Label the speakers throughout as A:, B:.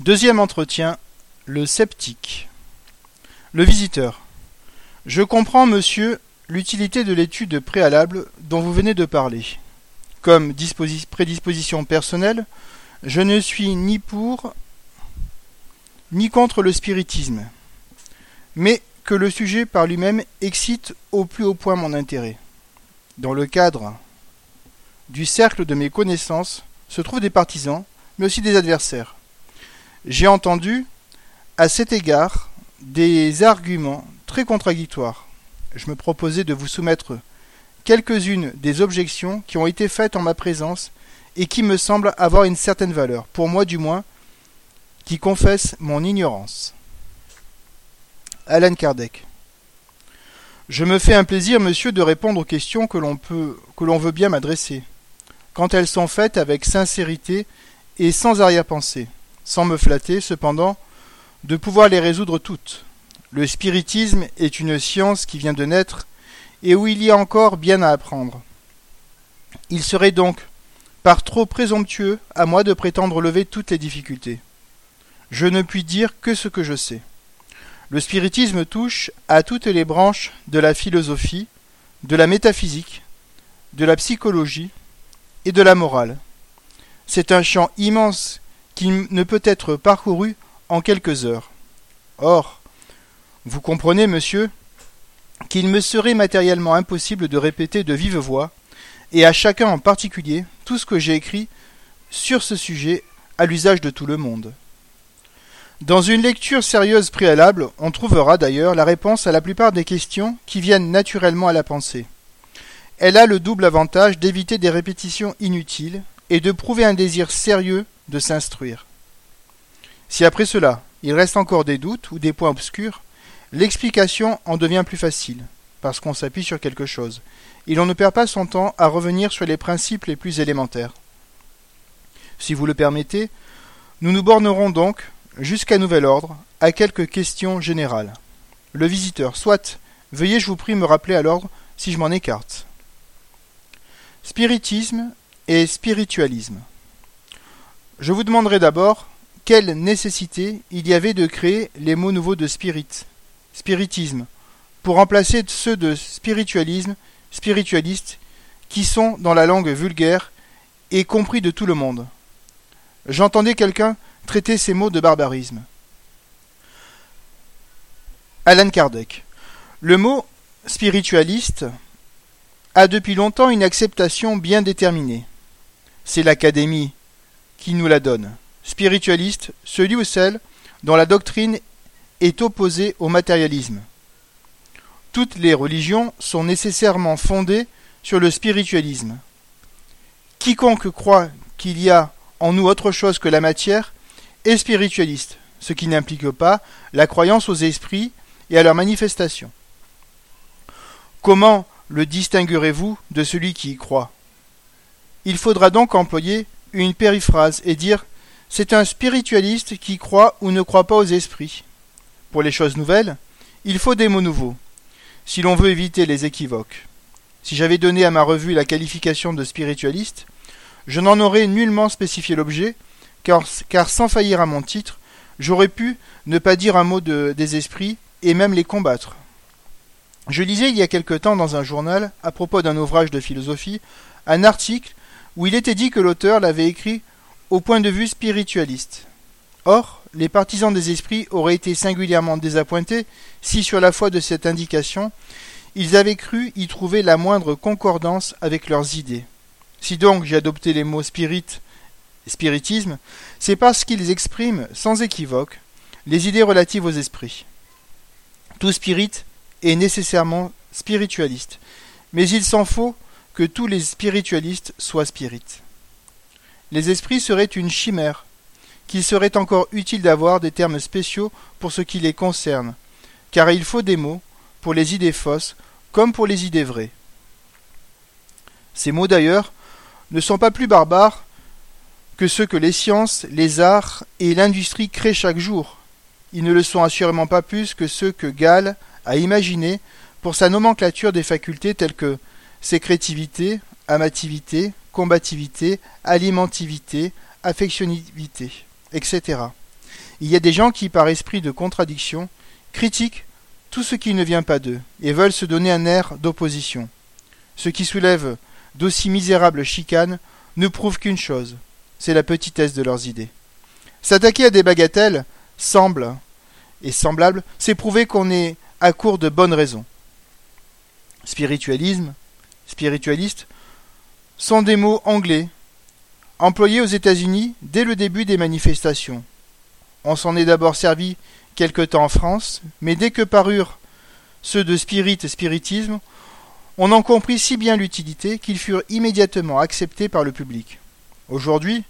A: Deuxième entretien, le sceptique. Le visiteur. Je comprends, monsieur, l'utilité de l'étude préalable dont vous venez de parler. Comme prédisposition personnelle, je ne suis ni pour ni contre le spiritisme, mais que le sujet par lui-même excite au plus haut point mon intérêt. Dans le cadre du cercle de mes connaissances se trouvent des partisans, mais aussi des adversaires. J'ai entendu, à cet égard, des arguments très contradictoires. Je me proposais de vous soumettre quelques-unes des objections qui ont été faites en ma présence et qui me semblent avoir une certaine valeur, pour moi du moins, qui confesse mon ignorance. Alan Kardec. Je me fais un plaisir, monsieur, de répondre aux questions que l'on peut, que l'on veut bien m'adresser, quand elles sont faites avec sincérité et sans arrière-pensée, sans me flatter, cependant, de pouvoir les résoudre toutes. Le spiritisme est une science qui vient de naître et où il y a encore bien à apprendre. Il serait donc par trop présomptueux à moi de prétendre lever toutes les difficultés. Je ne puis dire que ce que je sais. Le spiritisme touche à toutes les branches de la philosophie, de la métaphysique, de la psychologie et de la morale. C'est un champ immense qui ne peut être parcouru en quelques heures. Or, vous comprenez, monsieur, qu'il me serait matériellement impossible de répéter de vive voix, et à chacun en particulier, tout ce que j'ai écrit sur ce sujet à l'usage de tout le monde. Dans une lecture sérieuse préalable, on trouvera d'ailleurs la réponse à la plupart des questions qui viennent naturellement à la pensée. Elle a le double avantage d'éviter des répétitions inutiles et de prouver un désir sérieux de s'instruire. Si après cela, il reste encore des doutes ou des points obscurs, L'explication en devient plus facile, parce qu'on s'appuie sur quelque chose, et l'on ne perd pas son temps à revenir sur les principes les plus élémentaires. Si vous le permettez, nous nous bornerons donc, jusqu'à nouvel ordre, à quelques questions générales. Le visiteur, soit, veuillez je vous prie me rappeler à l'ordre si je m'en écarte. Spiritisme et spiritualisme. Je vous demanderai d'abord quelle nécessité il y avait de créer les mots nouveaux de spirit, spiritisme, pour remplacer ceux de spiritualisme, spiritualiste, qui sont dans la langue vulgaire et compris de tout le monde. J'entendais quelqu'un traiter ces mots de barbarisme. Alan Kardec. Le mot spiritualiste a depuis longtemps une acceptation bien déterminée. C'est l'Académie qui nous la donne. Spiritualiste, celui ou celle dont la doctrine est opposé au matérialisme. Toutes les religions sont nécessairement fondées sur le spiritualisme. Quiconque croit qu'il y a en nous autre chose que la matière est spiritualiste, ce qui n'implique pas la croyance aux esprits et à leurs manifestations. Comment le distinguerez-vous de celui qui y croit? Il faudra donc employer une périphrase et dire c'est un spiritualiste qui croit ou ne croit pas aux esprits. Pour les choses nouvelles, il faut des mots nouveaux, si l'on veut éviter les équivoques. Si j'avais donné à ma revue la qualification de spiritualiste, je n'en aurais nullement spécifié l'objet, car, sans faillir à mon titre, j'aurais pu ne pas dire un mot de, des esprits et même les combattre. Je lisais il y a quelque temps dans un journal, à propos d'un ouvrage de philosophie, un article où il était dit que l'auteur l'avait écrit au point de vue spiritualiste. Or, les partisans des esprits auraient été singulièrement désappointés si, sur la foi de cette indication, ils avaient cru y trouver la moindre concordance avec leurs idées. Si donc j'ai adopté les mots spirit, spiritisme, c'est parce qu'ils expriment, sans équivoque, les idées relatives aux esprits. Tout spirit est nécessairement spiritualiste, mais il s'en faut que tous les spiritualistes soient spirites. Les esprits seraient une chimère, qu'il serait encore utile d'avoir des termes spéciaux pour ce qui les concerne, car il faut des mots pour les idées fausses comme pour les idées vraies. Ces mots d'ailleurs ne sont pas plus barbares que ceux que les sciences, les arts et l'industrie créent chaque jour. Ils ne le sont assurément pas plus que ceux que Gall a imaginés pour sa nomenclature des facultés telles que sécrétivité, amativité, combativité, alimentivité, affectionivité etc. Il y a des gens qui, par esprit de contradiction, critiquent tout ce qui ne vient pas d'eux, et veulent se donner un air d'opposition. Ce qui soulève d'aussi misérables chicanes ne prouve qu'une chose, c'est la petitesse de leurs idées. S'attaquer à des bagatelles semble, et semblable, c'est prouver qu'on est à court de bonnes raisons. Spiritualisme, spiritualiste, sont des mots anglais, employés aux États-Unis dès le début des manifestations. On s'en est d'abord servi quelque temps en France, mais dès que parurent ceux de spirit et spiritisme, on en comprit si bien l'utilité qu'ils furent immédiatement acceptés par le public. Aujourd'hui,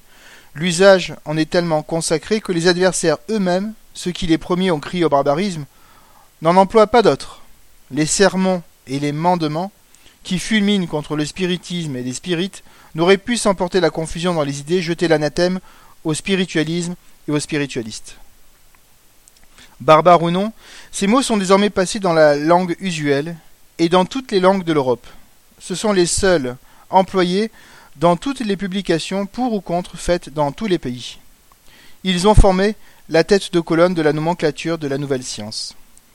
A: l'usage en est tellement consacré que les adversaires eux-mêmes, ceux qui les premiers ont crié au barbarisme, n'en emploient pas d'autres. Les sermons et les mandements, qui fulminent contre le spiritisme et les spirites, n'auraient pu s'emporter la confusion dans les idées, jeter l'anathème au spiritualisme et aux spiritualistes. Barbare ou non, ces mots sont désormais passés dans la langue usuelle et dans toutes les langues de l'Europe. Ce sont les seuls employés dans toutes les publications pour ou contre faites dans tous les pays. Ils ont formé la tête de colonne de la nomenclature de la nouvelle science.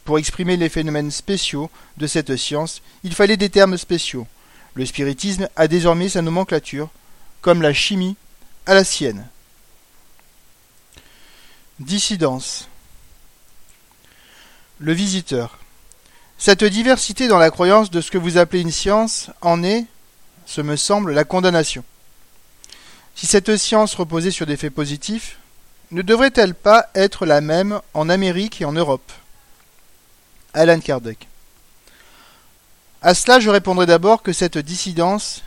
A: Pour exprimer les phénomènes spéciaux de cette science, il fallait des termes spéciaux. Le spiritisme a désormais sa nomenclature, comme la chimie a la sienne. Dissidence. Le visiteur. Cette diversité dans la croyance de ce que vous appelez une science en est, ce me semble, la condamnation. Si cette science reposait sur des faits positifs, ne devrait-elle pas être la même en Amérique et en Europe? Alan Kardec. À cela, je répondrai d'abord que cette dissidence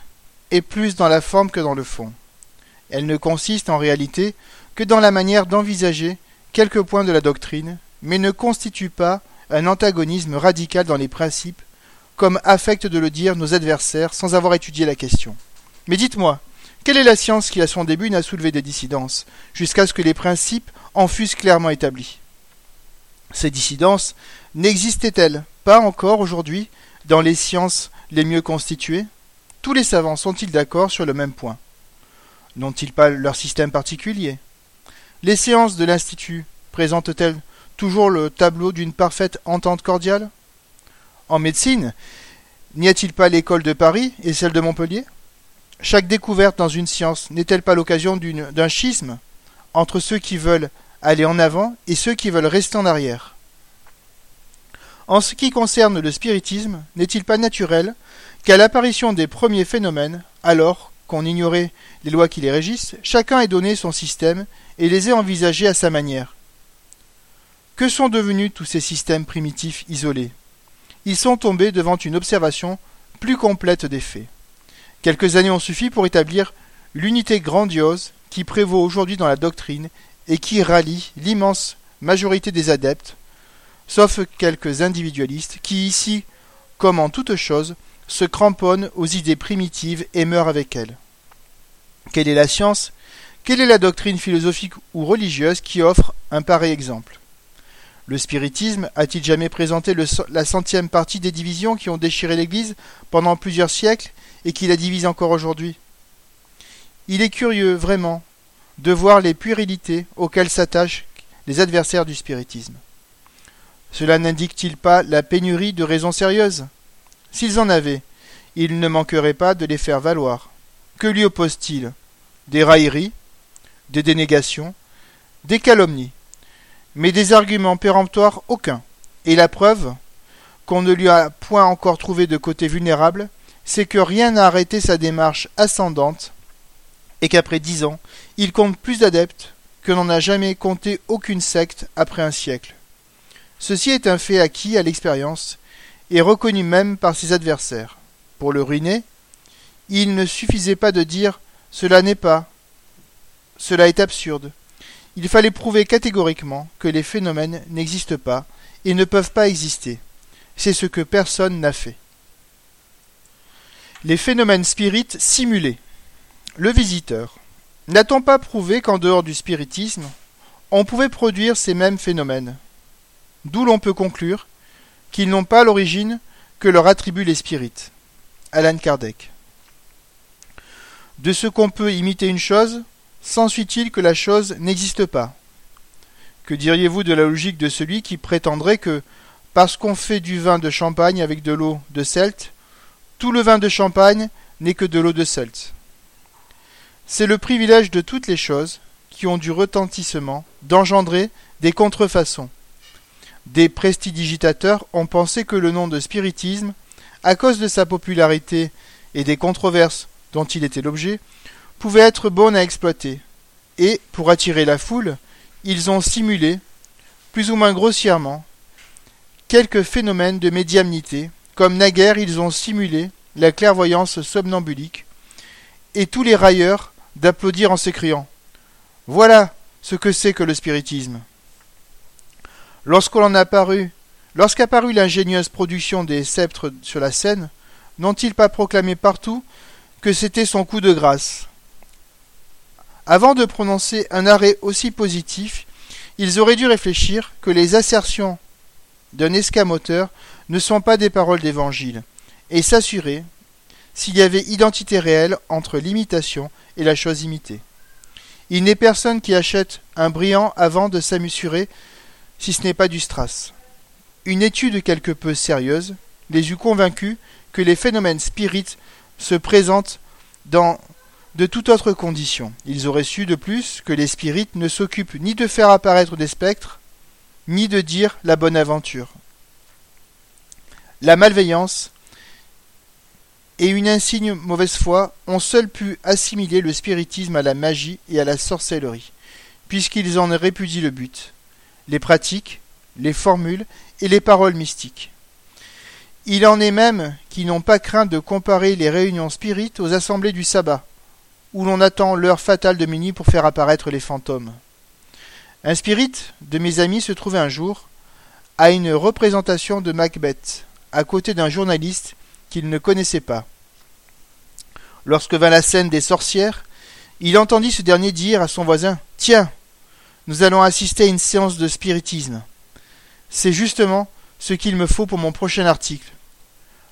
A: est plus dans la forme que dans le fond. Elle ne consiste en réalité que dans la manière d'envisager quelques points de la doctrine, mais ne constitue pas un antagonisme radical dans les principes, comme affectent de le dire nos adversaires sans avoir étudié la question. Mais dites-moi, quelle est la science qui à son début n'a soulevé des dissidences, jusqu'à ce que les principes en fussent clairement établis? Ces dissidences n'existaient-elles pas encore aujourd'hui dans les sciences les mieux constituées? Tous les savants sont-ils d'accord sur le même point? N'ont-ils pas leur système particulier? Les séances de l'Institut présentent-elles toujours le tableau d'une parfaite entente cordiale? En médecine, n'y a-t-il pas l'école de Paris et celle de Montpellier? Chaque découverte dans une science n'est-elle pas l'occasion d'un schisme entre ceux qui veulent aller en avant et ceux qui veulent rester en arrière. En ce qui concerne le spiritisme, n'est-il pas naturel qu'à l'apparition des premiers phénomènes, alors qu'on ignorait les lois qui les régissent, chacun ait donné son système et les ait envisagés à sa manière? Que sont devenus tous ces systèmes primitifs isolés? Ils sont tombés devant une observation plus complète des faits. Quelques années ont suffi pour établir l'unité grandiose qui prévaut aujourd'hui dans la doctrine et qui rallie l'immense majorité des adeptes, sauf quelques individualistes qui ici, comme en toute chose, se cramponnent aux idées primitives et meurent avec elles. Quelle est la science? Quelle est la doctrine philosophique ou religieuse qui offre un pareil exemple? Le spiritisme a-t-il jamais présenté la centième partie des divisions qui ont déchiré l'Église pendant plusieurs siècles et qui la divisent encore aujourd'hui? Il est curieux, vraiment, de voir les puérilités auxquelles s'attachent les adversaires du spiritisme. Cela n'indique-t-il pas la pénurie de raisons sérieuses? S'ils en avaient, ils ne manqueraient pas de les faire valoir. Que lui oppose-t-il? Des railleries, des dénégations, des calomnies mais des arguments péremptoires aucun. Et la preuve qu'on ne lui a point encore trouvé de côté vulnérable, c'est que rien n'a arrêté sa démarche ascendante, et qu'après dix ans, il compte plus d'adeptes que n'en a jamais compté aucune secte après un siècle. Ceci est un fait acquis à l'expérience, et reconnu même par ses adversaires. Pour le ruiner, il ne suffisait pas de dire cela n'est pas, cela est absurde, il fallait prouver catégoriquement que les phénomènes n'existent pas et ne peuvent pas exister. C'est ce que personne n'a fait. Les phénomènes spirites simulés. Le visiteur. N'a-t-on pas prouvé qu'en dehors du spiritisme, on pouvait produire ces mêmes phénomènes? D'où l'on peut conclure qu'ils n'ont pas l'origine que leur attribuent les spirites. Alan Kardec. De ce qu'on peut imiter une chose, S'ensuit-il que la chose n'existe pas? Que diriez-vous de la logique de celui qui prétendrait que, parce qu'on fait du vin de champagne avec de l'eau de Celte, tout le vin de champagne n'est que de l'eau de Celte? C'est le privilège de toutes les choses qui ont du retentissement d'engendrer des contrefaçons. Des prestidigitateurs ont pensé que le nom de spiritisme, à cause de sa popularité et des controverses dont il était l'objet, pouvait être bon à exploiter, et, pour attirer la foule, ils ont simulé, plus ou moins grossièrement, quelques phénomènes de médiamnité, comme naguère ils ont simulé la clairvoyance somnambulique, et tous les railleurs d'applaudir en s'écriant Voilà ce que c'est que le spiritisme. Lorsqu'on apparut, lorsqu'apparut l'ingénieuse production des sceptres sur la scène, n'ont-ils pas proclamé partout que c'était son coup de grâce? Avant de prononcer un arrêt aussi positif, ils auraient dû réfléchir que les assertions d'un escamoteur ne sont pas des paroles d'évangile, et s'assurer s'il y avait identité réelle entre l'imitation et la chose imitée. Il n'est personne qui achète un brillant avant de s'amusurer si ce n'est pas du strass. Une étude quelque peu sérieuse les eût convaincus que les phénomènes spirites se présentent dans de toute autre condition. Ils auraient su de plus que les spirites ne s'occupent ni de faire apparaître des spectres, ni de dire la bonne aventure. La malveillance et une insigne mauvaise foi ont seuls pu assimiler le spiritisme à la magie et à la sorcellerie, puisqu'ils en répudient le but, les pratiques, les formules et les paroles mystiques. Il en est même qui n'ont pas craint de comparer les réunions spirites aux assemblées du sabbat, où l'on attend l'heure fatale de minuit pour faire apparaître les fantômes. Un spirit de mes amis se trouvait un jour à une représentation de Macbeth, à côté d'un journaliste qu'il ne connaissait pas. Lorsque vint la scène des sorcières, il entendit ce dernier dire à son voisin Tiens, nous allons assister à une séance de spiritisme. C'est justement ce qu'il me faut pour mon prochain article.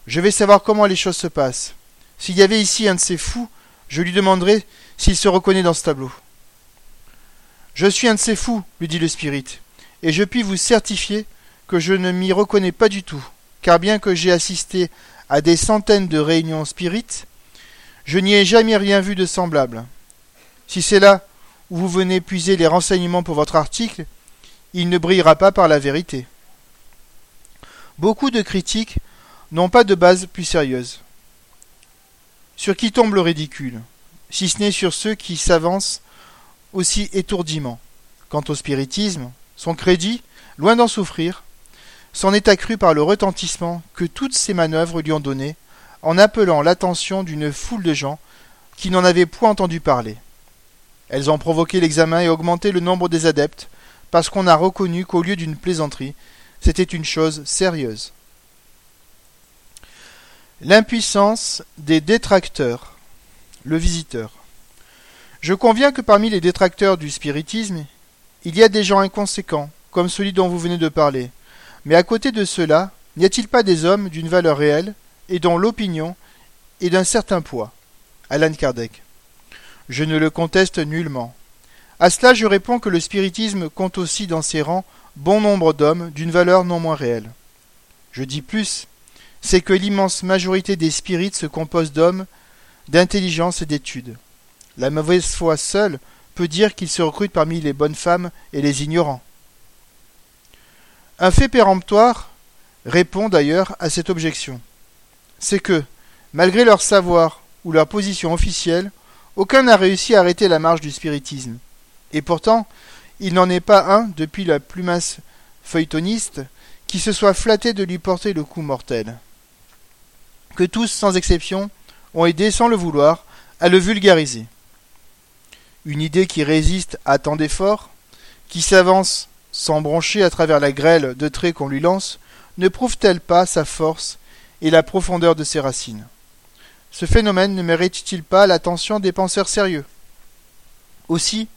A: Je vais savoir comment les choses se passent. S'il y avait ici un de ces fous je lui demanderai s'il se reconnaît dans ce tableau. Je suis un de ces fous, lui dit le spirit, et je puis vous certifier que je ne m'y reconnais pas du tout, car bien que j'ai assisté à des centaines de réunions spirites, je n'y ai jamais rien vu de semblable. Si c'est là où vous venez puiser les renseignements pour votre article, il ne brillera pas par la vérité. Beaucoup de critiques n'ont pas de base plus sérieuse. Sur qui tombe le ridicule Si ce n'est sur ceux qui s'avancent aussi étourdiment? Quant au spiritisme, son crédit, loin d'en souffrir, s'en est accru par le retentissement que toutes ces manœuvres lui ont donné, en appelant l'attention d'une foule de gens qui n'en avaient point entendu parler. Elles ont provoqué l'examen et augmenté le nombre des adeptes, parce qu'on a reconnu qu'au lieu d'une plaisanterie, c'était une chose sérieuse. L'impuissance des détracteurs. Le visiteur. Je conviens que parmi les détracteurs du spiritisme, il y a des gens inconséquents, comme celui dont vous venez de parler. Mais à côté de cela, n'y a-t-il pas des hommes d'une valeur réelle et dont l'opinion est d'un certain poids Alan Kardec. Je ne le conteste nullement. À cela, je réponds que le spiritisme compte aussi dans ses rangs bon nombre d'hommes d'une valeur non moins réelle. Je dis plus, c'est que l'immense majorité des spirites se compose d'hommes, d'intelligence et d'études. La mauvaise foi seule peut dire qu'ils se recrutent parmi les bonnes femmes et les ignorants. Un fait péremptoire répond d'ailleurs à cette objection. C'est que, malgré leur savoir ou leur position officielle, aucun n'a réussi à arrêter la marche du spiritisme. Et pourtant, il n'en est pas un, depuis la plus mince feuilletoniste, qui se soit flatté de lui porter le coup mortel que tous, sans exception, ont aidé sans le vouloir à le vulgariser. Une idée qui résiste à tant d'efforts, qui s'avance sans broncher à travers la grêle de traits qu'on lui lance, ne prouve-t-elle pas sa force et la profondeur de ses racines. Ce phénomène ne mérite-t-il pas l'attention des penseurs sérieux? Aussi,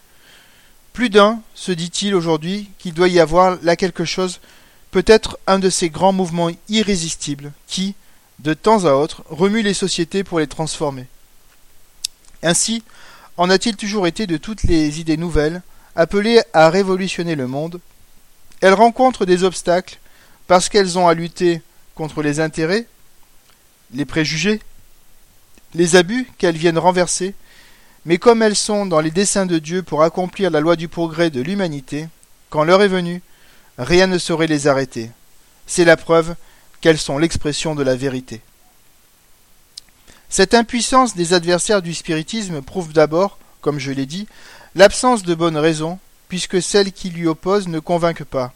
A: plus d'un se dit-il aujourd'hui qu'il doit y avoir là quelque chose, peut-être un de ces grands mouvements irrésistibles qui, de temps à autre, remue les sociétés pour les transformer. Ainsi, en a-t-il toujours été de toutes les idées nouvelles, appelées à révolutionner le monde, elles rencontrent des obstacles parce qu'elles ont à lutter contre les intérêts, les préjugés, les abus qu'elles viennent renverser, mais comme elles sont dans les desseins de Dieu pour accomplir la loi du progrès de l'humanité, quand l'heure est venue, rien ne saurait les arrêter. C'est la preuve qu'elles sont l'expression de la vérité. Cette impuissance des adversaires du spiritisme prouve d'abord, comme je l'ai dit, l'absence de bonnes raisons, puisque celles qui lui opposent ne convainquent pas.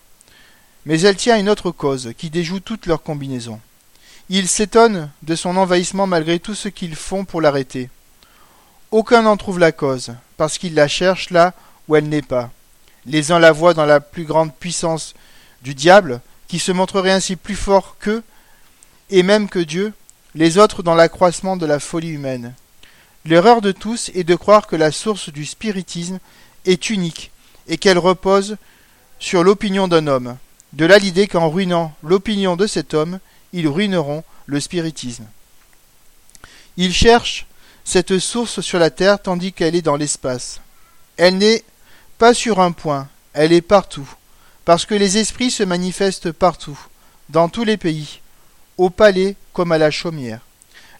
A: Mais elle tient une autre cause qui déjoue toutes leurs combinaisons. Ils s'étonnent de son envahissement malgré tout ce qu'ils font pour l'arrêter. Aucun n'en trouve la cause, parce qu'ils la cherchent là où elle n'est pas. Les uns la voient dans la plus grande puissance du diable, qui se montrerait ainsi plus fort qu'eux, et même que Dieu, les autres dans l'accroissement de la folie humaine. L'erreur de tous est de croire que la source du spiritisme est unique et qu'elle repose sur l'opinion d'un homme. De là l'idée qu'en ruinant l'opinion de cet homme, ils ruineront le spiritisme. Ils cherchent cette source sur la terre tandis qu'elle est dans l'espace. Elle n'est pas sur un point, elle est partout, parce que les esprits se manifestent partout, dans tous les pays, au palais comme à la chaumière.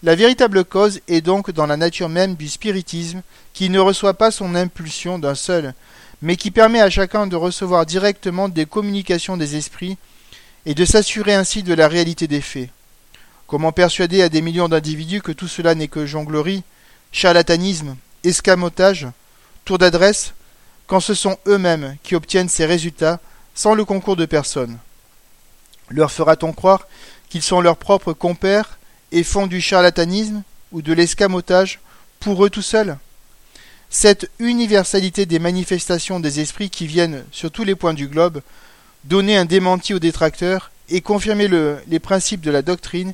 A: La véritable cause est donc dans la nature même du spiritisme, qui ne reçoit pas son impulsion d'un seul, mais qui permet à chacun de recevoir directement des communications des esprits et de s'assurer ainsi de la réalité des faits. Comment persuader à des millions d'individus que tout cela n'est que jonglerie, charlatanisme, escamotage, tour d'adresse, quand ce sont eux-mêmes qui obtiennent ces résultats sans le concours de personne? Leur fera-t-on croire qu'ils sont leurs propres compères et font du charlatanisme ou de l'escamotage pour eux tout seuls? Cette universalité des manifestations des esprits qui viennent sur tous les points du globe, donner un démenti aux détracteurs et confirmer le, les principes de la doctrine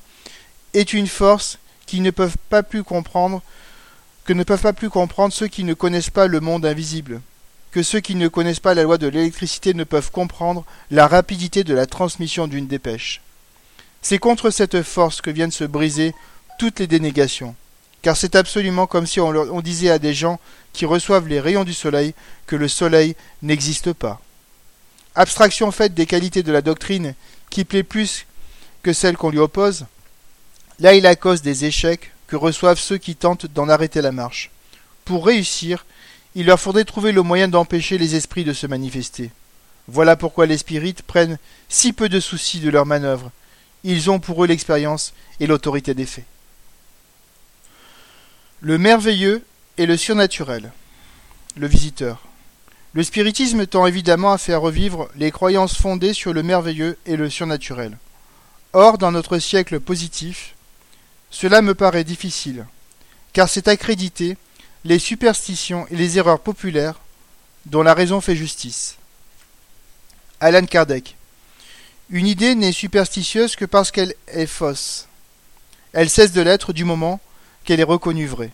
A: est une force qu'ils ne peuvent pas plus comprendre que ne peuvent pas plus comprendre ceux qui ne connaissent pas le monde invisible, que ceux qui ne connaissent pas la loi de l'électricité ne peuvent comprendre la rapidité de la transmission d'une dépêche. C'est contre cette force que viennent se briser toutes les dénégations, car c'est absolument comme si on disait à des gens qui reçoivent les rayons du soleil que le soleil n'existe pas. Abstraction faite des qualités de la doctrine qui plaît plus que celle qu'on lui oppose, là est la cause des échecs que reçoivent ceux qui tentent d'en arrêter la marche. Pour réussir, il leur faudrait trouver le moyen d'empêcher les esprits de se manifester. Voilà pourquoi les spirites prennent si peu de soucis de leurs manœuvres. Ils ont pour eux l'expérience et l'autorité des faits. Le merveilleux et le surnaturel. Le visiteur. Le spiritisme tend évidemment à faire revivre les croyances fondées sur le merveilleux et le surnaturel. Or, dans notre siècle positif, cela me paraît difficile, car c'est accréditer les superstitions et les erreurs populaires dont la raison fait justice. Alan Kardec. Une idée n'est superstitieuse que parce qu'elle est fausse. Elle cesse de l'être du moment qu'elle est reconnue vraie.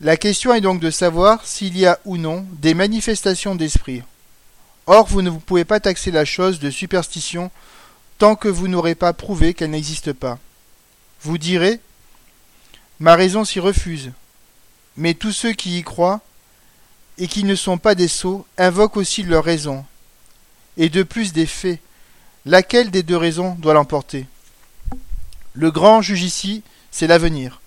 A: La question est donc de savoir s'il y a ou non des manifestations d'esprit. Or, vous ne pouvez pas taxer la chose de superstition tant que vous n'aurez pas prouvé qu'elle n'existe pas. Vous direz Ma raison s'y refuse. Mais tous ceux qui y croient et qui ne sont pas des sots invoquent aussi leur raison, et de plus des faits. Laquelle des deux raisons doit l'emporter? Le grand juge ici, c'est l'avenir,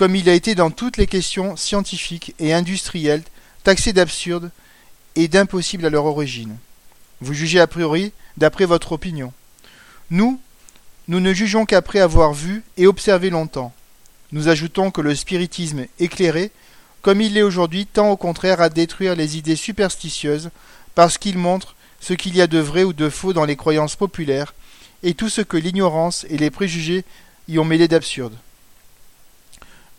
A: comme il a été dans toutes les questions scientifiques et industrielles taxées d'absurde et d'impossible à leur origine. Vous jugez a priori d'après votre opinion. Nous, nous ne jugeons qu'après avoir vu et observé longtemps. Nous ajoutons que le spiritisme éclairé, comme il l'est aujourd'hui, tend au contraire à détruire les idées superstitieuses, parce qu'il montre ce qu'il y a de vrai ou de faux dans les croyances populaires, et tout ce que l'ignorance et les préjugés y ont mêlé d'absurde.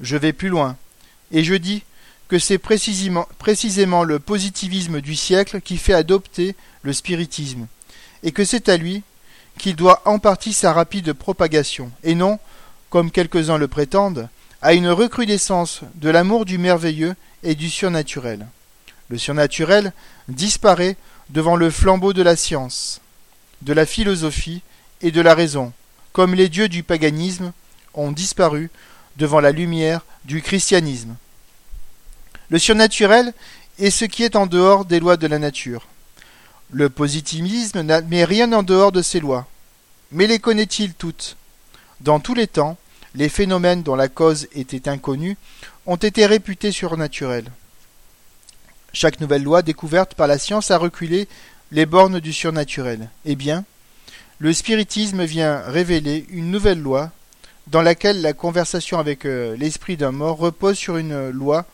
A: Je vais plus loin, et je dis que c'est précisément, le positivisme du siècle qui fait adopter le spiritisme, et que c'est à lui qu'il doit en partie sa rapide propagation, et non, comme quelques-uns le prétendent, à une recrudescence de l'amour du merveilleux et du surnaturel. Le surnaturel disparaît devant le flambeau de la science, de la philosophie et de la raison, comme les dieux du paganisme ont disparu devant la lumière du christianisme. Le surnaturel et ce qui est en dehors des lois de la nature. Le positivisme n'admet rien en dehors de ces lois. Mais les connaît-il toutes? Dans tous les temps, les phénomènes dont la cause était inconnue ont été réputés surnaturels. Chaque nouvelle loi découverte par la science a reculé les bornes du surnaturel. Eh bien, le spiritisme vient révéler une nouvelle loi dans laquelle la conversation avec euh, l'esprit d'un mort repose sur une loi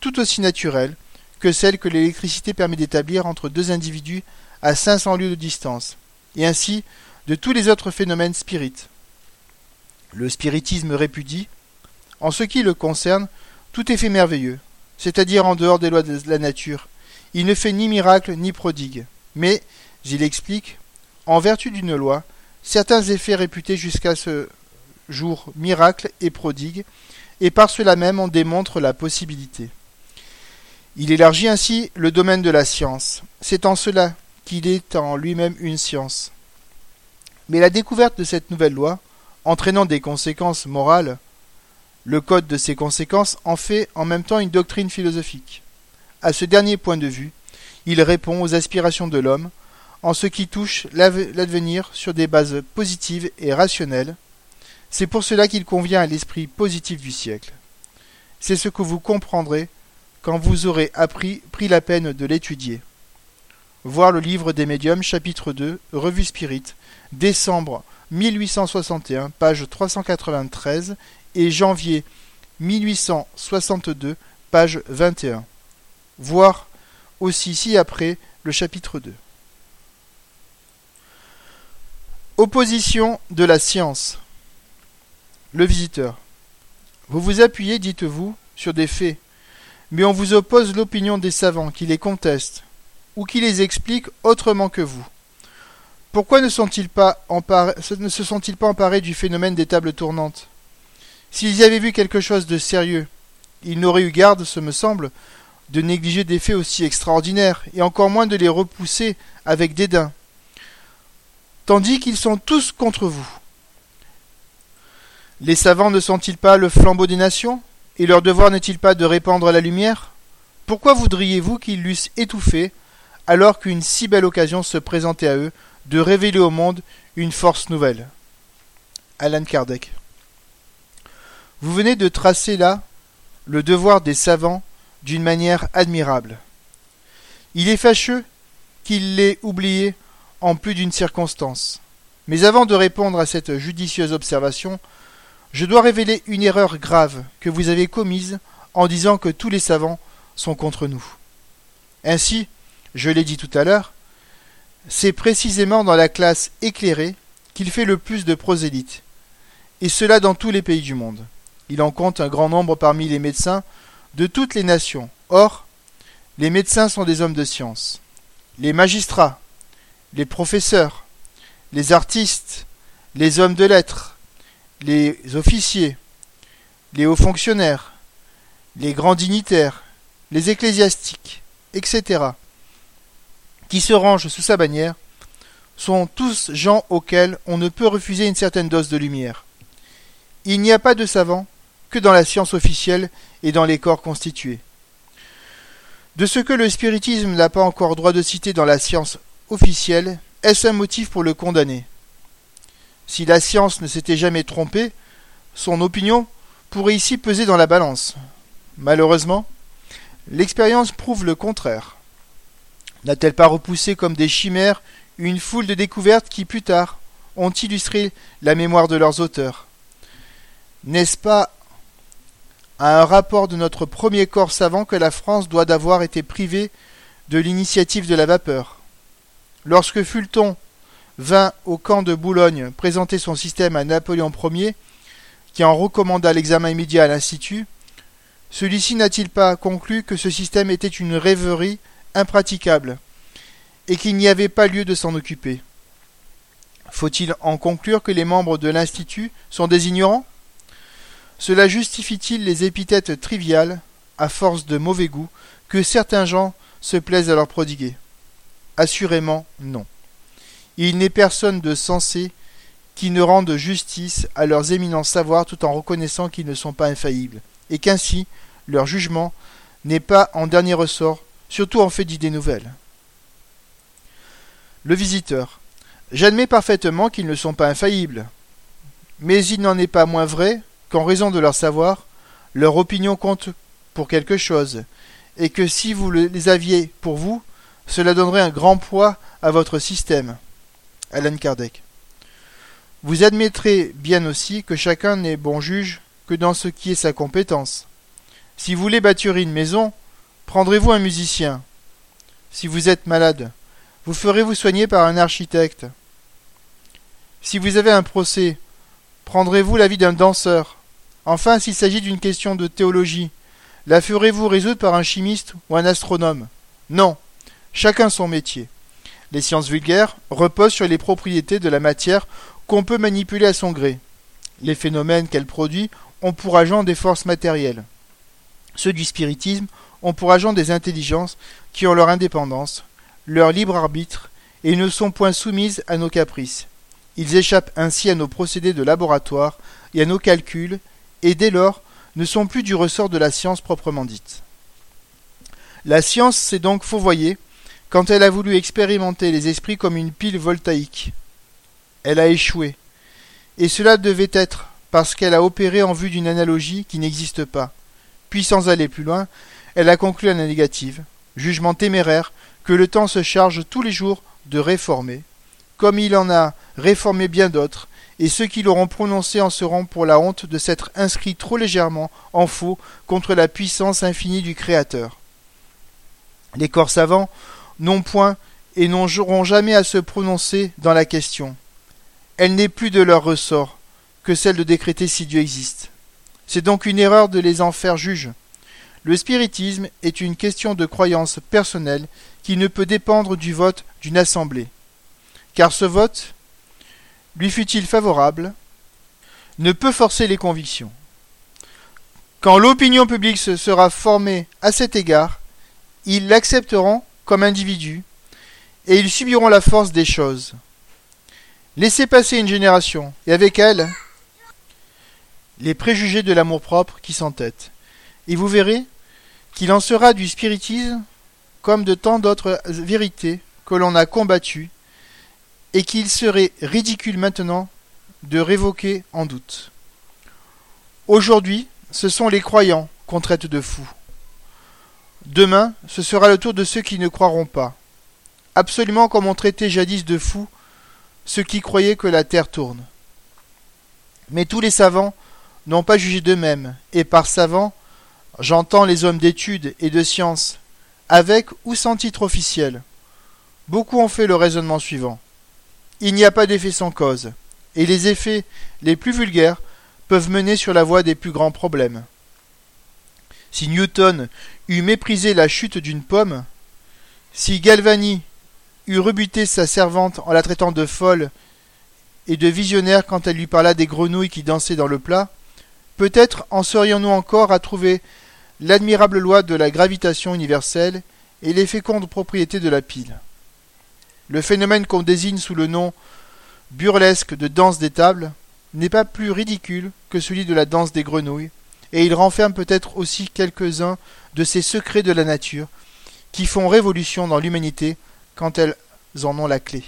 A: tout aussi naturelle que celle que l'électricité permet d'établir entre deux individus à 500 lieues de distance, et ainsi de tous les autres phénomènes spirites. Le spiritisme répudie, en ce qui le concerne, tout effet merveilleux, c'est-à-dire en dehors des lois de la nature. Il ne fait ni miracle ni prodigue, mais, il explique, en vertu d'une loi, certains effets réputés jusqu'à ce jour miracles et prodigues, et par cela même on démontre la possibilité. Il élargit ainsi le domaine de la science. C'est en cela qu'il est en lui-même une science. Mais la découverte de cette nouvelle loi, entraînant des conséquences morales, le code de ces conséquences en fait en même temps une doctrine philosophique. À ce dernier point de vue, il répond aux aspirations de l'homme en ce qui touche l'avenir sur des bases positives et rationnelles. C'est pour cela qu'il convient à l'esprit positif du siècle. C'est ce que vous comprendrez quand vous aurez appris, pris la peine de l'étudier. Voir le livre des médiums, chapitre 2, Revue Spirit, décembre 1861, page 393 et janvier 1862, page 21. Voir aussi ci-après le chapitre 2. Opposition de la science. Le visiteur. Vous vous appuyez, dites-vous, sur des faits, mais on vous oppose l'opinion des savants qui les contestent, ou qui les expliquent autrement que vous. Pourquoi ne, se sont-ils pas emparés du phénomène des tables tournantes? S'ils avaient vu quelque chose de sérieux, ils n'auraient eu garde, ce me semble, de négliger des faits aussi extraordinaires, et encore moins de les repousser avec dédain. Tandis qu'ils sont tous contre vous. Les savants ne sont-ils pas le flambeau des nations, et leur devoir n'est-il pas de répandre la lumière? Pourquoi voudriez-vous qu'ils l'eussent étouffé, alors qu'une si belle occasion se présentait à eux de révéler au monde une force nouvelle? Alan Kardec vous venez de tracer là le devoir des savants d'une manière admirable. Il est fâcheux qu'il l'ait oublié en plus d'une circonstance. Mais avant de répondre à cette judicieuse observation, je dois révéler une erreur grave que vous avez commise en disant que tous les savants sont contre nous. Ainsi, je l'ai dit tout à l'heure, c'est précisément dans la classe éclairée qu'il fait le plus de prosélytes, et cela dans tous les pays du monde. Il en compte un grand nombre parmi les médecins de toutes les nations. Or, les médecins sont des hommes de science. Les magistrats, les professeurs, les artistes, les hommes de lettres, les officiers, les hauts fonctionnaires, les grands dignitaires, les ecclésiastiques, etc., qui se rangent sous sa bannière, sont tous gens auxquels on ne peut refuser une certaine dose de lumière. Il n'y a pas de savants que dans la science officielle et dans les corps constitués. De ce que le spiritisme n'a pas encore droit de citer dans la science officielle, est-ce un motif pour le condamner? Si la science ne s'était jamais trompée, son opinion pourrait ici peser dans la balance. Malheureusement, l'expérience prouve le contraire. N'a-t-elle pas repoussé comme des chimères une foule de découvertes qui, plus tard, ont illustré la mémoire de leurs auteurs? N'est-ce pas à un rapport de notre premier corps savant que la France doit d'avoir été privée de l'initiative de la vapeur? Lorsque Fulton vint au camp de Boulogne présenter son système à Napoléon Ier, qui en recommanda l'examen immédiat à l'Institut, celui-ci n'a-t-il pas conclu que ce système était une rêverie impraticable et qu'il n'y avait pas lieu de s'en occuper? Faut-il en conclure que les membres de l'Institut sont des ignorants? Cela justifie-t-il les épithètes triviales, à force de mauvais goût, que certains gens se plaisent à leur prodiguer? Assurément non. Il n'est personne de sensé qui ne rende justice à leurs éminents savoirs tout en reconnaissant qu'ils ne sont pas infaillibles, et qu'ainsi leur jugement n'est pas en dernier ressort surtout en fait d'idées nouvelles. Le visiteur. J'admets parfaitement qu'ils ne sont pas infaillibles. Mais il n'en est pas moins vrai qu'en raison de leur savoir, leur opinion compte pour quelque chose, et que si vous les aviez pour vous, cela donnerait un grand poids à votre système. Alan Kardec. Vous admettrez bien aussi que chacun n'est bon juge que dans ce qui est sa compétence. Si vous voulez bâtir une maison, prendrez-vous un musicien. Si vous êtes malade, vous ferez-vous soigner par un architecte. Si vous avez un procès, prendrez-vous l'avis d'un danseur. Enfin, s'il s'agit d'une question de théologie, la ferez-vous résoudre par un chimiste ou un astronome? Non, chacun son métier. Les sciences vulgaires reposent sur les propriétés de la matière qu'on peut manipuler à son gré. Les phénomènes qu'elle produit ont pour agent des forces matérielles. Ceux du spiritisme ont pour agent des intelligences qui ont leur indépendance, leur libre arbitre, et ne sont point soumises à nos caprices. Ils échappent ainsi à nos procédés de laboratoire et à nos calculs, et dès lors ne sont plus du ressort de la science proprement dite. La science s'est donc fourvoyée quand elle a voulu expérimenter les esprits comme une pile voltaïque. Elle a échoué, et cela devait être parce qu'elle a opéré en vue d'une analogie qui n'existe pas. Puis sans aller plus loin, elle a conclu à la négative, jugement téméraire que le temps se charge tous les jours de réformer, comme il en a réformé bien d'autres, et ceux qui l'auront prononcé en seront pour la honte de s'être inscrits trop légèrement en faux contre la puissance infinie du Créateur. Les corps savants n'ont point et n'auront jamais à se prononcer dans la question. Elle n'est plus de leur ressort que celle de décréter si Dieu existe. C'est donc une erreur de les en faire juges. Le spiritisme est une question de croyance personnelle qui ne peut dépendre du vote d'une assemblée. Car ce vote, lui fût-il favorable, ne peut forcer les convictions. Quand l'opinion publique se sera formée à cet égard, ils l'accepteront comme individus, et ils subiront la force des choses. Laissez passer une génération, et avec elle, les préjugés de l'amour-propre qui s'entêtent. Et vous verrez qu'il en sera du spiritisme comme de tant d'autres vérités que l'on a combattues, et qu'il serait ridicule maintenant de révoquer en doute. Aujourd'hui, ce sont les croyants qu'on traite de fous. Demain, ce sera le tour de ceux qui ne croiront pas. Absolument comme on traitait jadis de fous ceux qui croyaient que la terre tourne. Mais tous les savants n'ont pas jugé d'eux-mêmes, et par savants, j'entends les hommes d'études et de sciences, avec ou sans titre officiel. Beaucoup ont fait le raisonnement suivant. Il n'y a pas d'effet sans cause, et les effets les plus vulgaires peuvent mener sur la voie des plus grands problèmes. Si Newton eût méprisé la chute d'une pomme, si Galvani eût rebuté sa servante en la traitant de folle et de visionnaire quand elle lui parla des grenouilles qui dansaient dans le plat, peut-être en serions-nous encore à trouver l'admirable loi de la gravitation universelle et les fécondes propriétés de la pile. Le phénomène qu'on désigne sous le nom burlesque de danse des tables n'est pas plus ridicule que celui de la danse des grenouilles, et il renferme peut-être aussi quelques-uns de ces secrets de la nature qui font révolution dans l'humanité quand elles en ont la clé.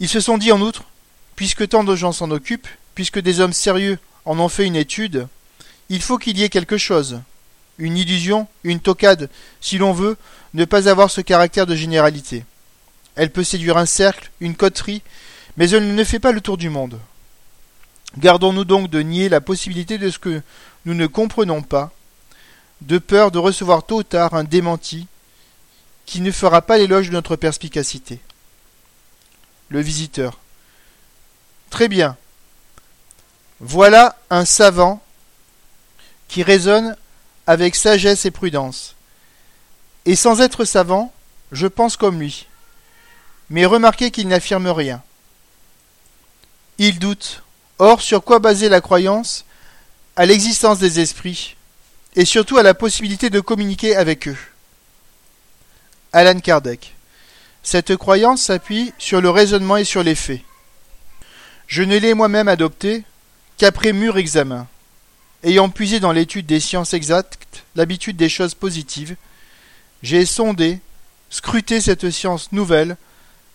A: Ils se sont dit en outre, puisque tant de gens s'en occupent, puisque des hommes sérieux en ont fait une étude, il faut qu'il y ait quelque chose, une illusion, une tocade, si l'on veut ne pas avoir ce caractère de généralité. Elle peut séduire un cercle, une coterie, mais elle ne fait pas le tour du monde. Gardons-nous donc de nier la possibilité de ce que nous ne comprenons pas, de peur de recevoir tôt ou tard un démenti qui ne fera pas l'éloge de notre perspicacité. Le visiteur. Très bien. Voilà un savant qui raisonne avec sagesse et prudence. Et sans être savant, je pense comme lui. Mais remarquez qu'il n'affirme rien. Il doute, Or, sur quoi baser la croyance? À l'existence des esprits, et surtout à la possibilité de communiquer avec eux. Alan Kardec. Cette croyance s'appuie sur le raisonnement et sur les faits. Je ne l'ai moi-même adoptée qu'après mûr examen, ayant puisé dans l'étude des sciences exactes l'habitude des choses positives, j'ai sondé, scruté cette science nouvelle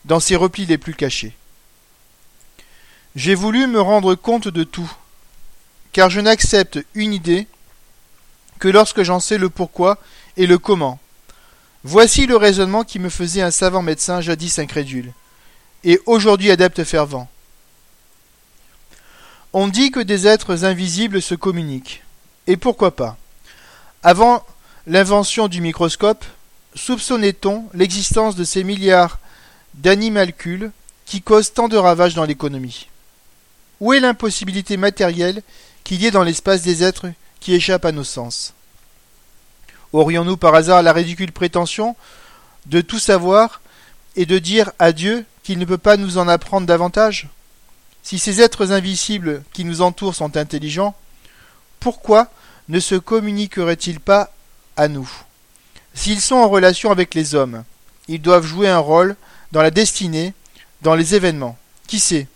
A: dans ses replis les plus cachés. J'ai voulu me rendre compte de tout, car je n'accepte une idée que lorsque j'en sais le pourquoi et le comment. Voici le raisonnement qui me faisait un savant médecin jadis incrédule, et aujourd'hui adepte fervent. On dit que des êtres invisibles se communiquent. Et pourquoi pas Avant l'invention du microscope, soupçonnait-on l'existence de ces milliards d'animalcules qui causent tant de ravages dans l'économie Où est l'impossibilité matérielle qu'il y ait dans l'espace des êtres qui échappent à nos sens? Aurions-nous par hasard la ridicule prétention de tout savoir et de dire à Dieu qu'il ne peut pas nous en apprendre davantage? Si ces êtres invisibles qui nous entourent sont intelligents, pourquoi ne se communiqueraient-ils pas à nous? S'ils sont en relation avec les hommes, ils doivent jouer un rôle dans la destinée, dans les événements. Qui sait?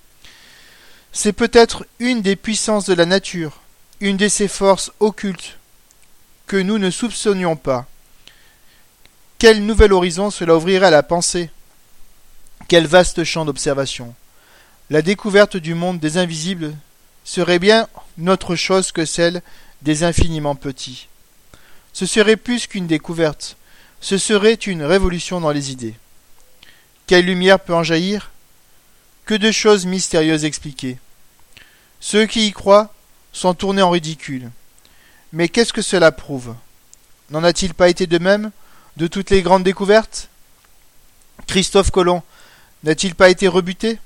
A: C'est peut-être une des puissances de la nature, une de ces forces occultes que nous ne soupçonnions pas. Quel nouvel horizon cela ouvrirait à la pensée Quel vaste champ d'observation La découverte du monde des invisibles serait bien autre chose que celle des infiniment petits. Ce serait plus qu'une découverte, ce serait une révolution dans les idées. Quelle lumière peut en jaillir? Que de choses mystérieuses expliquées. Ceux qui y croient sont tournés en ridicule. Mais qu'est-ce que cela prouve? N'en a-t-il pas été de même de toutes les grandes découvertes? Christophe Colomb n'a-t-il pas été rebuté,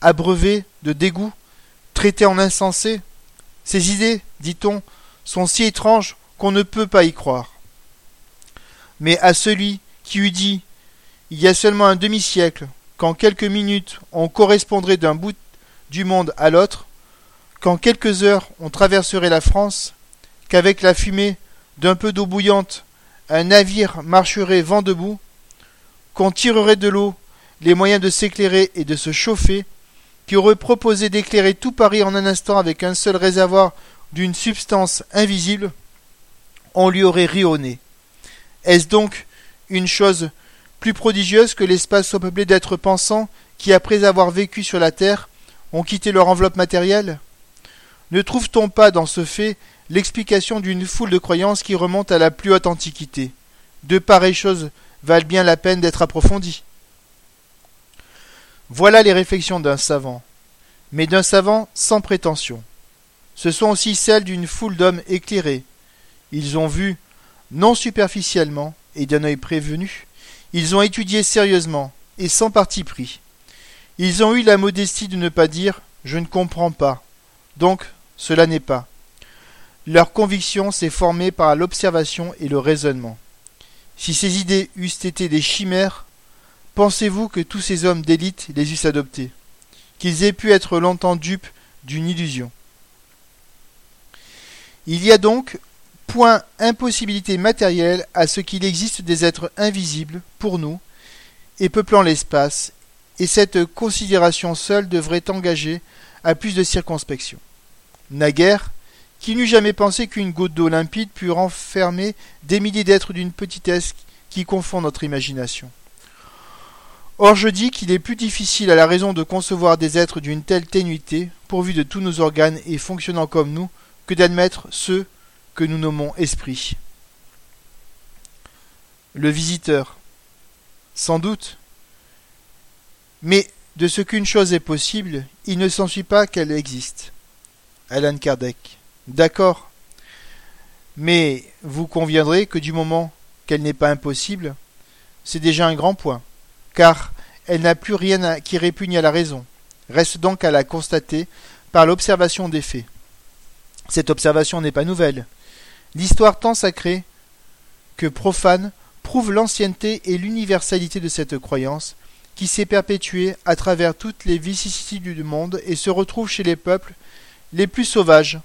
A: abreuvé de dégoût, traité en insensé? Ses idées, dit-on, sont si étranges qu'on ne peut pas y croire. Mais à celui qui eût dit, il y a seulement un demi-siècle, qu'en quelques minutes on correspondrait d'un bout du monde à l'autre, qu'en quelques heures on traverserait la France, qu'avec la fumée d'un peu d'eau bouillante, un navire marcherait vent debout, qu'on tirerait de l'eau les moyens de s'éclairer et de se chauffer, qui aurait proposé d'éclairer tout Paris en un instant avec un seul réservoir d'une substance invisible, on lui aurait ri au nez. Est-ce donc une chose plus prodigieuse que l'espace soit peuplé d'êtres pensants qui, après avoir vécu sur la terre, ont quitté leur enveloppe matérielle? Ne trouve-t-on pas dans ce fait l'explication d'une foule de croyances qui remontent à la plus haute antiquité? De pareilles choses valent bien la peine d'être approfondies. Voilà les réflexions d'un savant, mais d'un savant sans prétention. Ce sont aussi celles d'une foule d'hommes éclairés. Ils ont vu, non superficiellement et d'un œil prévenu, ils ont étudié sérieusement et sans parti pris. Ils ont eu la modestie de ne pas dire je ne comprends pas, donc cela n'est pas. Leur conviction s'est formée par l'observation et le raisonnement. Si ces idées eussent été des chimères, pensez-vous que tous ces hommes d'élite les eussent adoptées? Qu'ils aient pu être longtemps dupes d'une illusion Il y a donc point impossibilité matérielle à ce qu'il existe des êtres invisibles pour nous et peuplant l'espace, et cette considération seule devrait engager à plus de circonspection. Naguère, qui n'eût jamais pensé qu'une goutte d'eau limpide pût renfermer des milliers d'êtres d'une petitesse qui confond notre imagination? Or je dis qu'il est plus difficile à la raison de concevoir des êtres d'une telle ténuité, pourvus de tous nos organes et fonctionnant comme nous, que d'admettre ceux que nous nommons esprits. Le visiteur. Sans doute. Mais de ce qu'une chose est possible, il ne s'ensuit pas qu'elle existe. Alan Kardec. D'accord. Mais vous conviendrez que du moment qu'elle n'est pas impossible, c'est déjà un grand point, car elle n'a plus rien qui répugne à la raison. Reste donc à la constater par l'observation des faits. Cette observation n'est pas nouvelle. L'histoire tant sacrée que profane prouve l'ancienneté et l'universalité de cette croyance, qui s'est perpétuée à travers toutes les vicissitudes du monde et se retrouve chez les peuples les plus sauvages,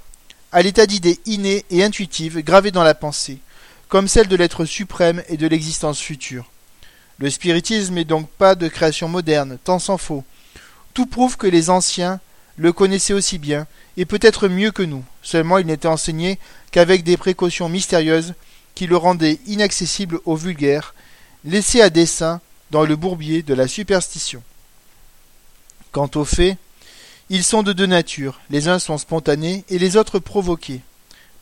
A: à l'état d'idées innées et intuitives gravées dans la pensée, comme celle de l'être suprême et de l'existence future. Le spiritisme n'est donc pas de création moderne, tant s'en faut. Tout prouve que les anciens le connaissaient aussi bien, et peut-être mieux que nous, seulement il n'était enseigné qu'avec des précautions mystérieuses qui le rendaient inaccessible aux vulgaires laissés à dessein dans le bourbier de la superstition. Quant aux faits, ils sont de deux natures, les uns sont spontanés et les autres provoqués.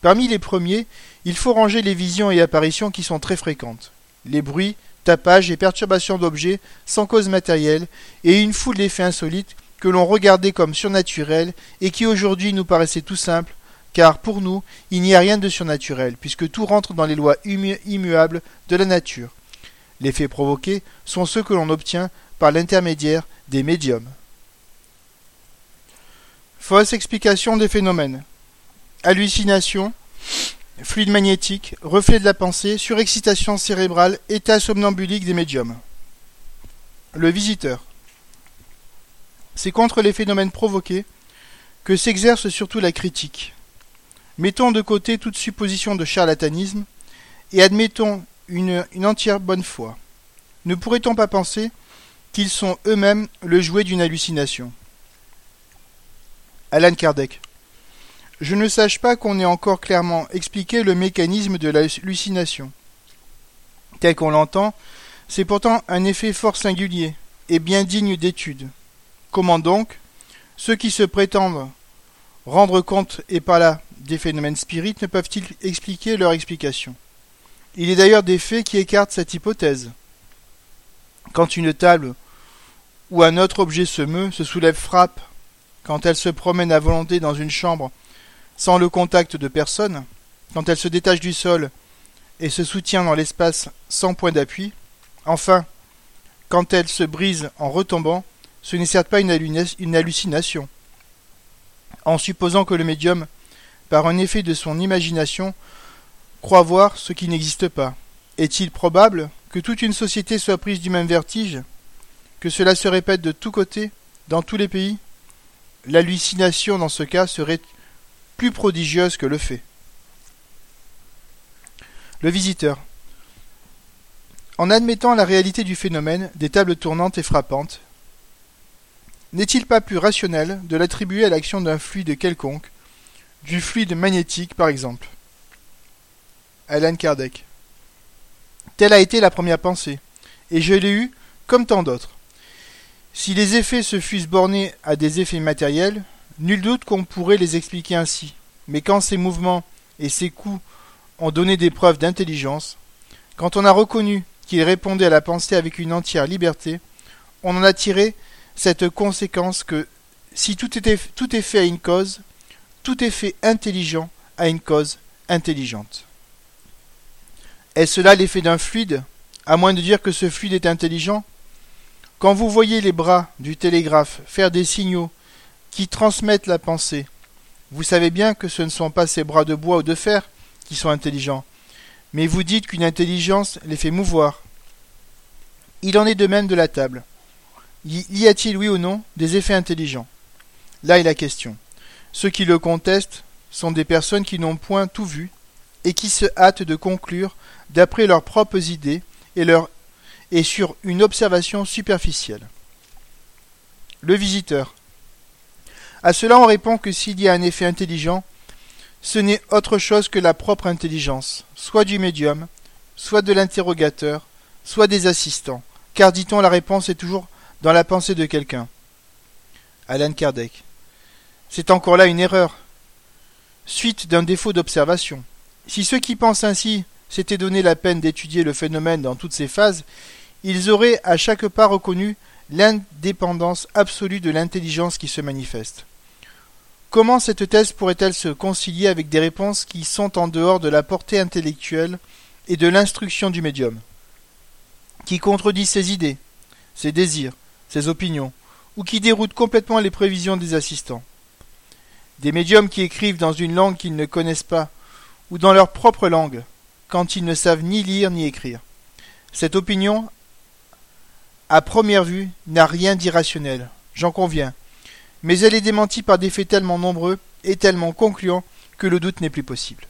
A: Parmi les premiers, il faut ranger les visions et apparitions qui sont très fréquentes. Les bruits, tapages et perturbations d'objets sans cause matérielle et une foule d'effets insolites que l'on regardait comme surnaturels et qui aujourd'hui nous paraissaient tout simples, car pour nous, il n'y a rien de surnaturel, puisque tout rentre dans les lois immuables de la nature. Les faits provoqués sont ceux que l'on obtient par l'intermédiaire des médiums. Fausse explication des phénomènes. Hallucination, fluide magnétique, reflet de la pensée, surexcitation cérébrale, état somnambulique des médiums. Le visiteur. C'est contre les phénomènes provoqués que s'exerce surtout la critique. Mettons de côté toute supposition de charlatanisme et admettons une, entière bonne foi. Ne pourrait-on pas penser qu'ils sont eux-mêmes le jouet d'une hallucination? Alan Kardec. Je ne sache pas qu'on ait encore clairement expliqué le mécanisme de l'hallucination. Tel qu'on l'entend, c'est pourtant un effet fort singulier et bien digne d'étude. Comment donc ceux qui se prétendent rendre compte et par là des phénomènes spirites ne peuvent-ils expliquer leur explication? Il est d'ailleurs des faits qui écartent cette hypothèse. Quand une table ou un autre objet se meut, se soulève, frappe, quand elle se promène à volonté dans une chambre sans le contact de personne, quand elle se détache du sol et se soutient dans l'espace sans point d'appui, enfin, quand elle se brise en retombant, ce n'est certes pas une, hallucination. En supposant que le médium, par un effet de son imagination, croit voir ce qui n'existe pas, est-il probable que toute une société soit prise du même vertige, que cela se répète de tous côtés, dans tous les pays? L'hallucination dans ce cas serait plus prodigieuse que le fait. Le visiteur. En admettant la réalité du phénomène des tables tournantes et frappantes, n'est-il pas plus rationnel de l'attribuer à l'action d'un fluide quelconque, du fluide magnétique par exemple? Alan Kardec. Telle a été la première pensée, et je l'ai eue comme tant d'autres. Si les effets se fussent bornés à des effets matériels, Nul doute qu'on pourrait les expliquer ainsi, mais quand ces mouvements et ces coups ont donné des preuves d'intelligence, quand on a reconnu qu'ils répondaient à la pensée avec une entière liberté, on en a tiré cette conséquence que si tout, est fait à une cause, tout est fait intelligent à une cause intelligente. Est-ce là l'effet d'un fluide, à moins de dire que ce fluide est intelligent? Quand vous voyez les bras du télégraphe faire des signaux qui transmettent la pensée. Vous savez bien que ce ne sont pas ces bras de bois ou de fer qui sont intelligents, mais vous dites qu'une intelligence les fait mouvoir. Il en est de même de la table. Y a-t-il, oui ou non, des effets intelligents? Là est la question. Ceux qui le contestent sont des personnes qui n'ont point tout vu et qui se hâtent de conclure d'après leurs propres idées et, leur, et sur une observation superficielle. Le visiteur. À cela on répond que s'il y a un effet intelligent, ce n'est autre chose que la propre intelligence, soit du médium, soit de l'interrogateur, soit des assistants, car dit-on la réponse est toujours dans la pensée de quelqu'un. Alan Kardec. C'est encore là une erreur, suite d'un défaut d'observation. Si ceux qui pensent ainsi s'étaient donné la peine d'étudier le phénomène dans toutes ses phases, ils auraient à chaque pas reconnu l'indépendance absolue de l'intelligence qui se manifeste. Comment cette thèse pourrait-elle se concilier avec des réponses qui sont en dehors de la portée intellectuelle et de l'instruction du médium? Qui contredit ses idées, ses désirs, ses opinions, ou qui déroutent complètement les prévisions des assistants Des médiums qui écrivent dans une langue qu'ils ne connaissent pas, ou dans leur propre langue, quand ils ne savent ni lire ni écrire. Cette opinion, à première vue, n'a rien d'irrationnel, j'en conviens, mais elle est démentie par des faits tellement nombreux et tellement concluants que le doute n'est plus possible.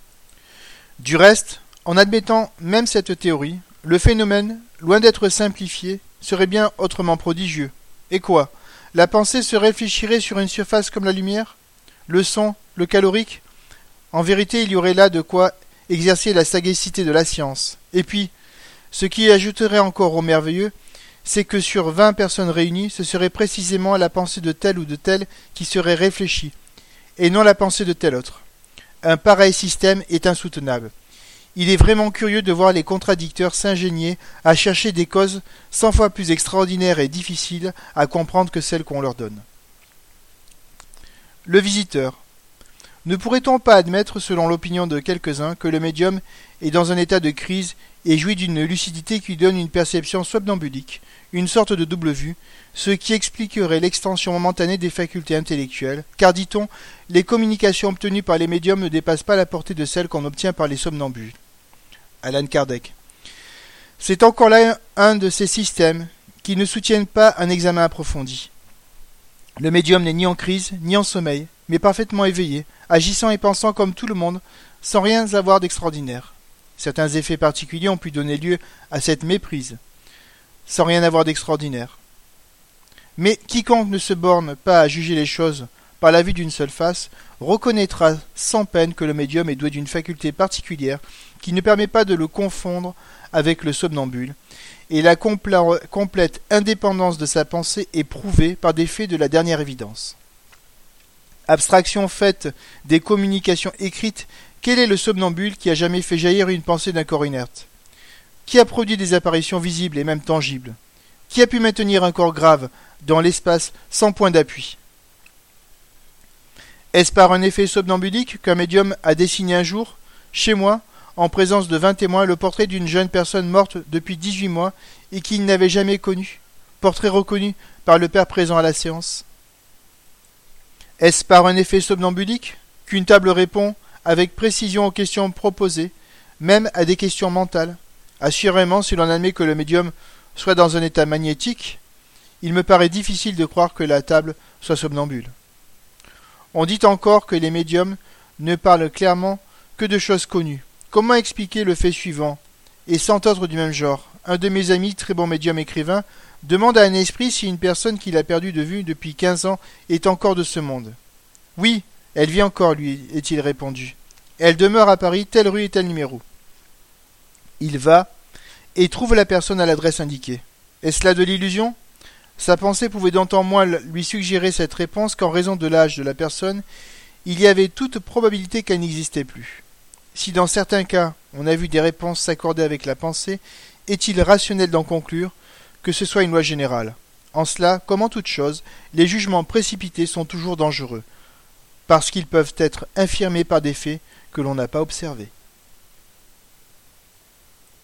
A: Du reste, en admettant même cette théorie, le phénomène, loin d'être simplifié, serait bien autrement prodigieux. Et quoi? La pensée se réfléchirait sur une surface comme la lumière? Le son Le calorique? En vérité, il y aurait là de quoi exercer la sagacité de la science. Et puis, Ce qui ajouterait encore au merveilleux, c'est que sur vingt personnes réunies, ce serait précisément la pensée de tel ou de tel qui serait réfléchie, et non la pensée de tel autre. Un pareil système est insoutenable. Il est vraiment curieux de voir les contradicteurs s'ingénier à chercher des causes cent fois plus extraordinaires et difficiles à comprendre que celles qu'on leur donne. Le visiteur. Ne pourrait-on pas admettre, selon l'opinion de quelques-uns, que le médium est dans un état de crise et jouit d'une lucidité qui donne une perception somnambulique, une sorte de double vue, ce qui expliquerait l'extension momentanée des facultés intellectuelles, car dit-on, les communications obtenues par les médiums ne dépassent pas la portée de celles qu'on obtient par les somnambules. Alan Kardec. C'est encore là un de ces systèmes qui ne soutiennent pas un examen approfondi. Le médium n'est ni en crise, ni en sommeil, mais parfaitement éveillé, agissant et pensant comme tout le monde, sans rien avoir d'extraordinaire. Certains effets particuliers ont pu donner lieu à cette méprise, sans rien avoir d'extraordinaire. Mais quiconque ne se borne pas à juger les choses par la vue d'une seule face, reconnaîtra sans peine que le médium est doué d'une faculté particulière qui ne permet pas de le confondre avec le somnambule, et la complète indépendance de sa pensée est prouvée par des faits de la dernière évidence. Abstraction faite des communications écrites, quel est le somnambule qui a jamais fait jaillir une pensée d'un corps inerte? Qui a produit des apparitions visibles et même tangibles? Qui a pu maintenir un corps grave dans l'espace sans point d'appui? Est-ce par un effet somnambulique qu'un médium a dessiné un jour, chez moi, en présence de vingt témoins, le portrait d'une jeune personne morte depuis dix-huit mois et qu'il n'avait jamais connue Portrait reconnu par le père présent à la séance? Est-ce par un effet somnambulique qu'une table répond avec précision aux questions proposées, même à des questions mentales? Assurément, si l'on admet que le médium soit dans un état magnétique, il me paraît difficile de croire que la table soit somnambule. On dit encore que les médiums ne parlent clairement que de choses connues. Comment expliquer le fait suivant Et sans autre du même genre, un de mes amis, très bon médium écrivain, demande à un esprit si une personne qu'il a perdue de vue depuis quinze ans est encore de ce monde. Oui, elle vit encore, lui est-il répondu. Elle demeure à Paris, telle rue et tel numéro. Il va et trouve la personne à l'adresse indiquée. Est-ce là de l'illusion? Sa pensée pouvait d'autant moins lui suggérer cette réponse qu'en raison de l'âge de la personne, il y avait toute probabilité qu'elle n'existait plus. Si dans certains cas on a vu des réponses s'accorder avec la pensée, est-il rationnel d'en conclure que ce soit une loi générale? En cela, comme en toute chose, les jugements précipités sont toujours dangereux, parce qu'ils peuvent être infirmés par des faits que l'on n'a pas observés.